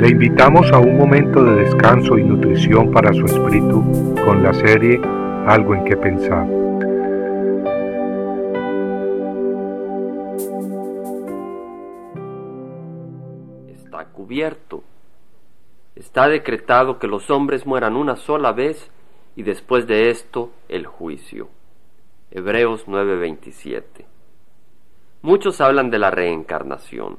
Le invitamos a un momento de descanso y nutrición para su espíritu con la serie Algo en que pensar. Está cubierto. Está decretado que los hombres mueran una sola vez y después de esto el juicio. Hebreos 9:27. Muchos hablan de la reencarnación,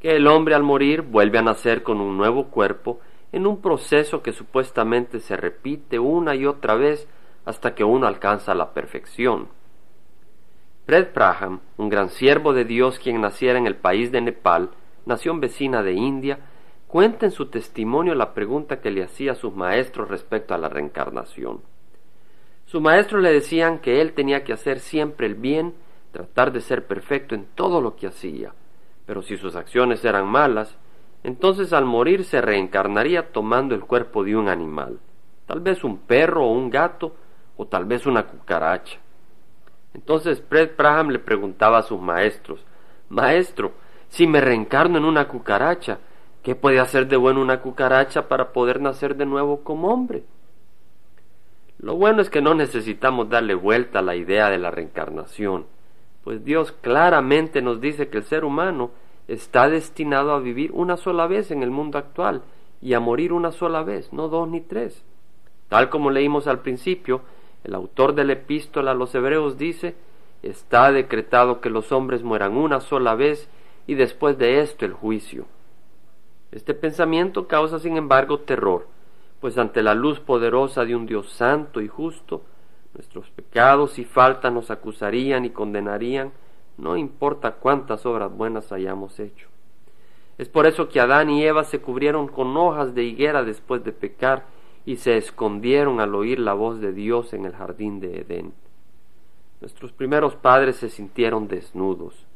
que el hombre al morir vuelve a nacer con un nuevo cuerpo en un proceso que supuestamente se repite una y otra vez hasta que uno alcanza la perfección. Fred Braham, un gran siervo de Dios quien naciera en el país de Nepal, nación vecina de India, cuenta en su testimonio la pregunta que le hacía a sus maestros respecto a la reencarnación. Sus maestros le decían que él tenía que hacer siempre el bien, tratar de ser perfecto en todo lo que hacía, pero si sus acciones eran malas, entonces al morir se reencarnaría tomando el cuerpo de un animal, tal vez un perro o un gato, o tal vez una cucaracha. Entonces Fred Braham le preguntaba a sus maestros, Maestro, si me reencarno en una cucaracha, ¿qué puede hacer de bueno una cucaracha para poder nacer de nuevo como hombre? Lo bueno es que no necesitamos darle vuelta a la idea de la reencarnación, pues Dios claramente nos dice que el ser humano está destinado a vivir una sola vez en el mundo actual y a morir una sola vez, no dos ni tres. Tal como leímos al principio, el autor de la epístola a los hebreos dice, está decretado que los hombres mueran una sola vez y después de esto el juicio. Este pensamiento causa sin embargo terror, pues ante la luz poderosa de un Dios santo y justo, nuestros pecados y faltas nos acusarían y condenarían, no importa cuántas obras buenas hayamos hecho. Es por eso que Adán y Eva se cubrieron con hojas de higuera después de pecar y se escondieron al oír la voz de Dios en el jardín de Edén. Nuestros primeros padres se sintieron desnudos,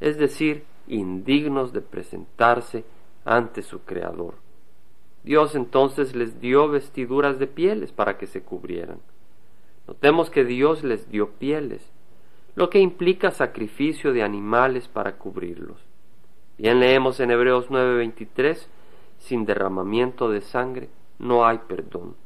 es decir, indignos de presentarse ante su Creador. Dios entonces les dio vestiduras de pieles para que se cubrieran. Notemos que Dios les dio pieles, lo que implica sacrificio de animales para cubrirlos. Bien leemos en Hebreos 9:23, sin derramamiento de sangre no hay perdón.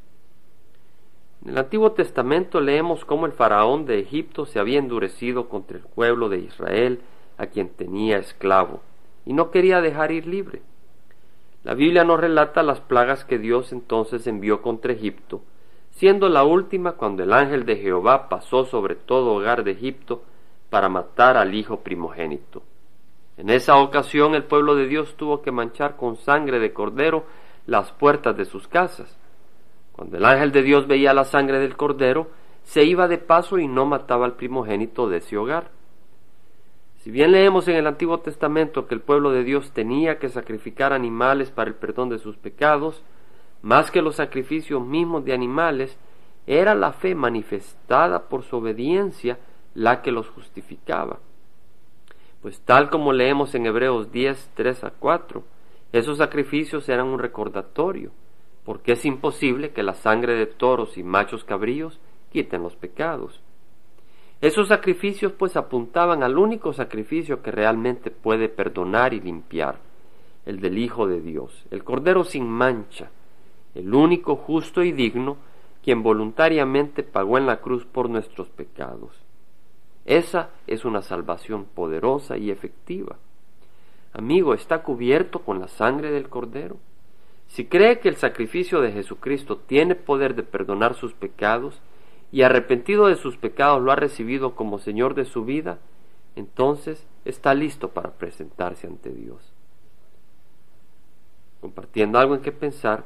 En el Antiguo Testamento leemos cómo el faraón de Egipto se había endurecido contra el pueblo de Israel, a quien tenía esclavo, y no quería dejar ir libre. La Biblia nos relata las plagas que Dios entonces envió contra Egipto, siendo la última cuando el ángel de Jehová pasó sobre todo hogar de Egipto para matar al hijo primogénito. En esa ocasión el pueblo de Dios tuvo que manchar con sangre de cordero las puertas de sus casas. Cuando el ángel de Dios veía la sangre del cordero, se iba de paso y no mataba al primogénito de ese hogar. Si bien leemos en el Antiguo Testamento que el pueblo de Dios tenía que sacrificar animales para el perdón de sus pecados, más que los sacrificios mismos de animales, era la fe manifestada por su obediencia la que los justificaba. Pues tal como leemos en Hebreos 10, 3 a 4, esos sacrificios eran un recordatorio, porque es imposible que la sangre de toros y machos cabríos quiten los pecados. Esos sacrificios pues apuntaban al único sacrificio que realmente puede perdonar y limpiar, el del Hijo de Dios, el Cordero sin mancha, el único justo y digno, quien voluntariamente pagó en la cruz por nuestros pecados. Esa es una salvación poderosa y efectiva. Amigo, ¿está cubierto con la sangre del Cordero? Si cree que el sacrificio de Jesucristo tiene poder de perdonar sus pecados, y arrepentido de sus pecados lo ha recibido como Señor de su vida, entonces está listo para presentarse ante Dios. Compartiendo algo en qué pensar,